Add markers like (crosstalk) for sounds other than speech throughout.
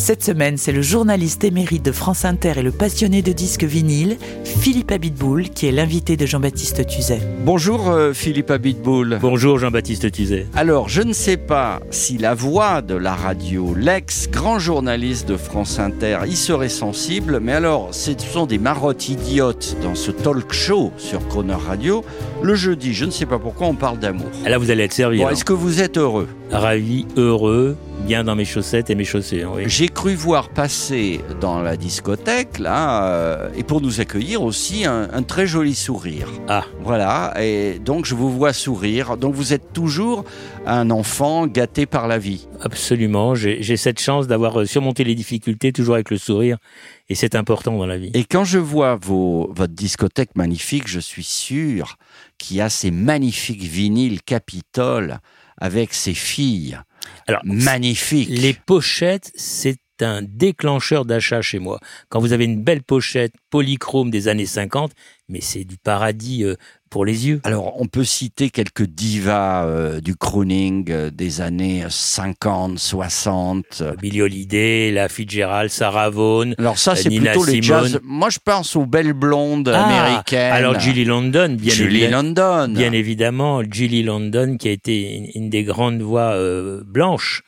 Cette semaine, c'est le journaliste émérite de France Inter et le passionné de disques vinyles, Philippe Abitboul, qui est l'invité de Jean-Baptiste Tuzet. Bonjour euh, Philippe Abitboul. Bonjour Jean-Baptiste Tuzet. Alors, je ne sais pas si la voix de la radio, l'ex-grand journaliste de France Inter, y serait sensible, mais alors, ce sont des marottes idiotes dans ce talk show sur Croner Radio. Le jeudi, je ne sais pas pourquoi on parle d'amour. Là, vous allez être servi. Bon, alors. est-ce que vous êtes heureux? Ravi, heureux, bien dans mes chaussettes et mes chaussures. Oui. J'ai cru voir passer dans la discothèque, là, euh, et pour nous accueillir aussi, un, un très joli sourire. Ah. Voilà, et donc je vous vois sourire. Donc vous êtes toujours un enfant gâté par la vie. Absolument. J'ai j'ai cette chance d'avoir euh, surmonté les difficultés toujours avec le sourire. Et c'est important dans la vie. Et quand je vois vos, votre discothèque magnifique, je suis sûr qu'il y a ces magnifiques vinyles Capitole avec ses filles. Alors, Magnifiques. les pochettes, c'est un déclencheur d'achat chez moi. Quand vous avez une belle pochette polychrome des années 50, mais c'est du paradis euh, pour les yeux. Alors, on peut citer quelques divas euh, du crooning euh, des années 50, 60. euh. Billie Holiday, La Fitzgerald, Sarah Vaughan. Alors ça, c'est plutôt les jazz. Moi, je pense aux belles blondes Ah, américaines. Alors Julie London, bien Julie évidemment. London. Bien évidemment, Julie London, qui a été une, une des grandes voix euh, blanches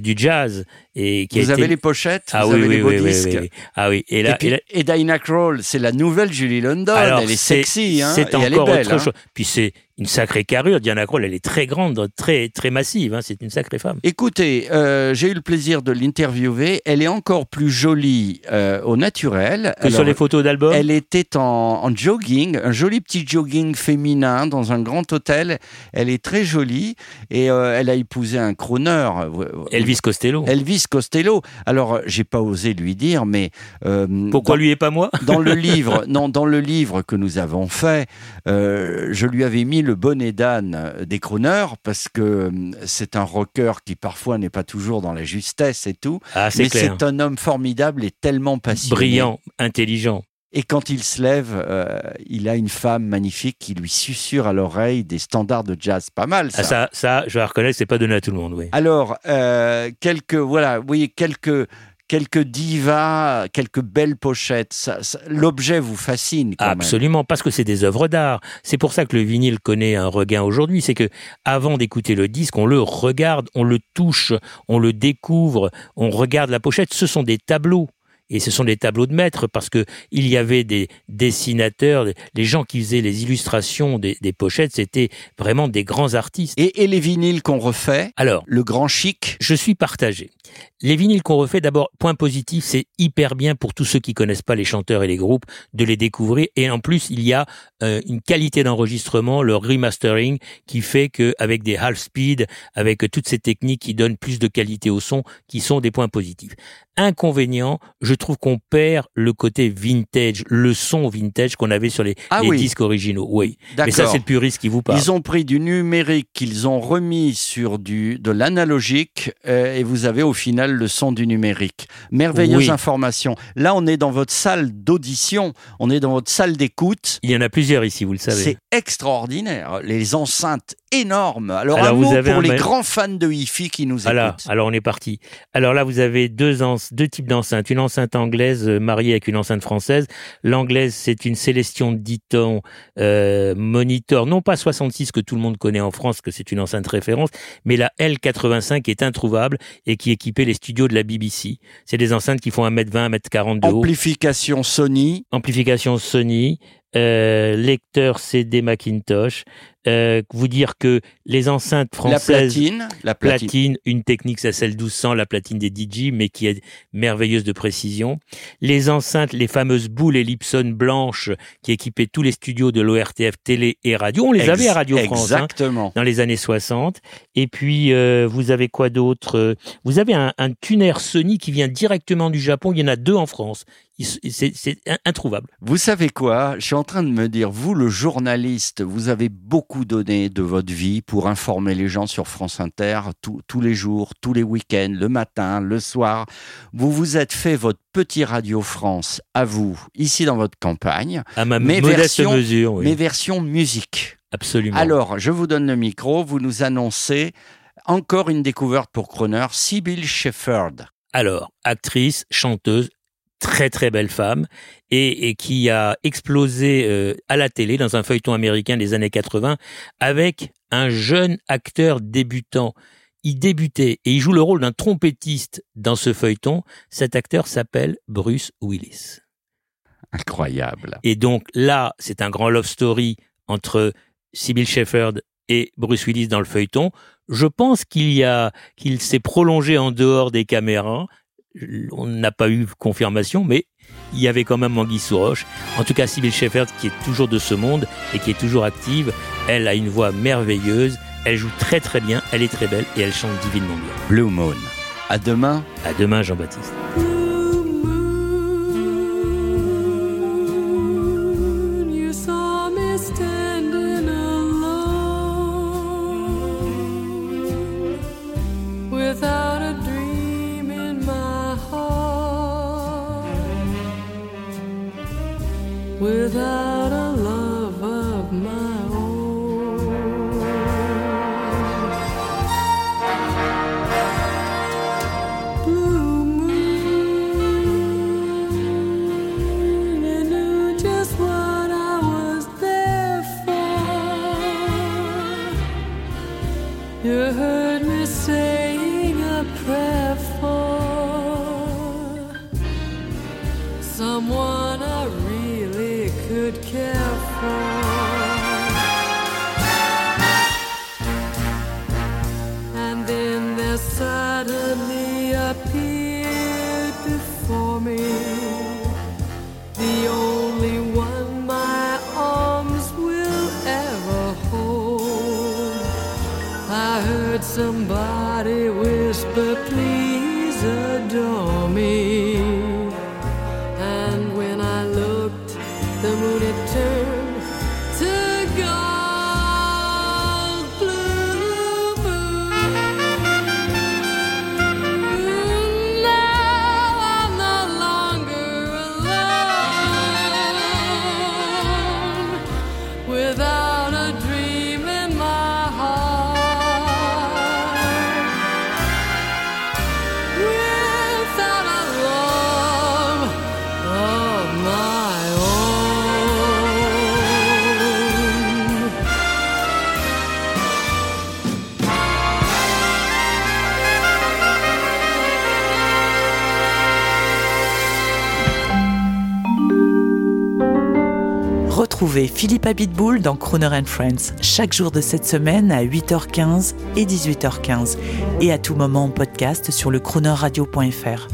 du jazz et qui Vous a avez été... les pochettes, ah vous oui, avez oui, les oui, oui, disques. oui, oui. Ah oui, et là, et, puis, et là- et Diana Krall, c'est la nouvelle Julie London. alors, elle est sexy, hein, c'est elle est encore belle. autre hein. chose. Puis c'est une sacrée carrure. Diana Krall, elle est très grande, très très massive. Hein, c'est une sacrée femme. Écoutez, euh, j'ai eu le plaisir de l'interviewer. Elle est encore plus jolie euh, au naturel. Que sur les photos d'album? Elle était en, en jogging, un joli petit jogging féminin dans un grand hôtel. Elle est très jolie et euh, elle a épousé un crooner. Elvis Costello. Elvis Costello. Alors, j'ai pas osé lui dire, mais Pourquoi dans- lui et pas moi? dans le (laughs) livre, non, dans le livre que nous avons fait, je lui avais mis le bonnet d'âne des crooners parce que euh, c'est un rocker qui parfois n'est pas toujours dans la justesse et tout, Ah, c'est mais c'est un homme formidable et tellement passionné. Brillant, intelligent. Et quand il se lève, euh, il a une femme magnifique qui lui susurre à l'oreille des standards de jazz. Pas mal ça. Ah, ça, ça, je reconnaître, c'est pas donné à tout le monde. Oui. Alors, euh, quelques, voilà, oui, quelques, quelques divas, quelques belles pochettes. L'objet vous fascine. Absolument, parce que c'est des œuvres d'art. C'est pour ça que le vinyle connaît un regain aujourd'hui. C'est que avant d'écouter le disque, on le regarde, on le touche, on le découvre, on regarde la pochette. Ce sont des tableaux. Et ce sont des tableaux de maître parce que il y avait des dessinateurs, les gens qui faisaient les illustrations des, des pochettes, c'était vraiment des grands artistes. Et, et les vinyles qu'on refait, Alors, le grand chic? je suis partagé. Les vinyles qu'on refait, d'abord, point positif, c'est hyper bien pour tous ceux qui connaissent pas les chanteurs et les groupes de les découvrir. Et en plus, il y a euh, une qualité d'enregistrement, le remastering, qui fait que avec des half speed, avec toutes ces techniques qui donnent plus de qualité au son, qui sont des points positifs. Inconvénient, je trouve qu'on perd le côté vintage, le son vintage qu'on avait sur les, Ah les oui. disques originaux. Oui. Mais ça, c'est le puriste qui vous parle. Ils ont pris du numérique qu'ils ont remis sur du, de l'analogique euh, et vous avez au final le son du numérique. Merveilleuse Oui. information. Là, on est dans votre salle d'audition, on est dans votre salle d'écoute. Il y en a plusieurs ici, vous le savez. C'est extraordinaire. Les enceintes énormes. Alors, Alors, un vous mot avez pour un les grands fans de hi-fi qui nous Voilà, écoutent. alors on est parti. Alors là, vous avez deux, en- deux types d'enceintes. Une enceinte anglaise euh, mariée avec une enceinte française. L'anglaise, c'est une Célestion dit-on euh, monitor, non pas 66 que tout le monde connaît en France, que c'est une enceinte référence, mais la L85 est introuvable et qui équipait les studios de la BBC. C'est des enceintes qui font 1m20, 1m40 de haut. Amplification Sony. Amplification Sony, euh, lecteur CD Macintosh. Euh, vous dire que les enceintes La françaises platine. La platine. platine, une technique c'est celle 1200, la platine des DJ, mais qui est merveilleuse de précision. Les enceintes, les fameuses boules Ellipson blanches qui équipaient tous les studios de l'ORTF télé et radio. On les avait à Radio France. hein, Exactement. dans les années 60. Et puis, euh, vous avez quoi d'autre? Euh, Vous avez un, un tuner Sony qui vient directement du Japon. Il y en a deux en France. C'est introuvable. Vous savez quoi? Je suis en train de me dire, vous le journaliste, vous avez beaucoup donné de votre vie pour informer les gens sur France Inter tous les jours, tous les week-ends, le matin, le soir. Vous vous êtes fait votre petit Radio France à vous, ici dans votre campagne. À ma modeste mesure, oui. Mais version musique. Absolument. Alors, je vous donne le micro, vous nous annoncez encore une découverte pour Croner, Sybil Shepherd. Alors, actrice, chanteuse, très très belle femme et, qui a explosé euh, à la télé dans un feuilleton américain des années 80 avec un jeune acteur débutant. Il débutait et il joue le rôle d'un trompettiste dans ce feuilleton. Cet acteur s'appelle Bruce Willis. Incroyable. Et donc là, c'est un grand love story entre Sybil Shepherd et Bruce Willis dans le feuilleton. Je pense qu'il y a, qu'il s'est prolongé en dehors des caméras. On n'a pas eu confirmation, mais il y avait quand même Manguy sous roche. En tout cas, Sybil Shepherd, qui est toujours de ce monde et qui est toujours active, elle a une voix merveilleuse. Elle joue très très bien, elle est très belle et elle chante divinement bien. Blue Moon. À demain. À demain, Jean-Baptiste. without a prayer for someone I really could care for. And then there suddenly appeared before me the only one my arms will ever hold. I heard somebody but please. Retrouvez Philippe Abitboul dans Crooner and Friends chaque jour de cette semaine à 8h15 et 18h15 et à tout moment en podcast sur le croonerradio.fr.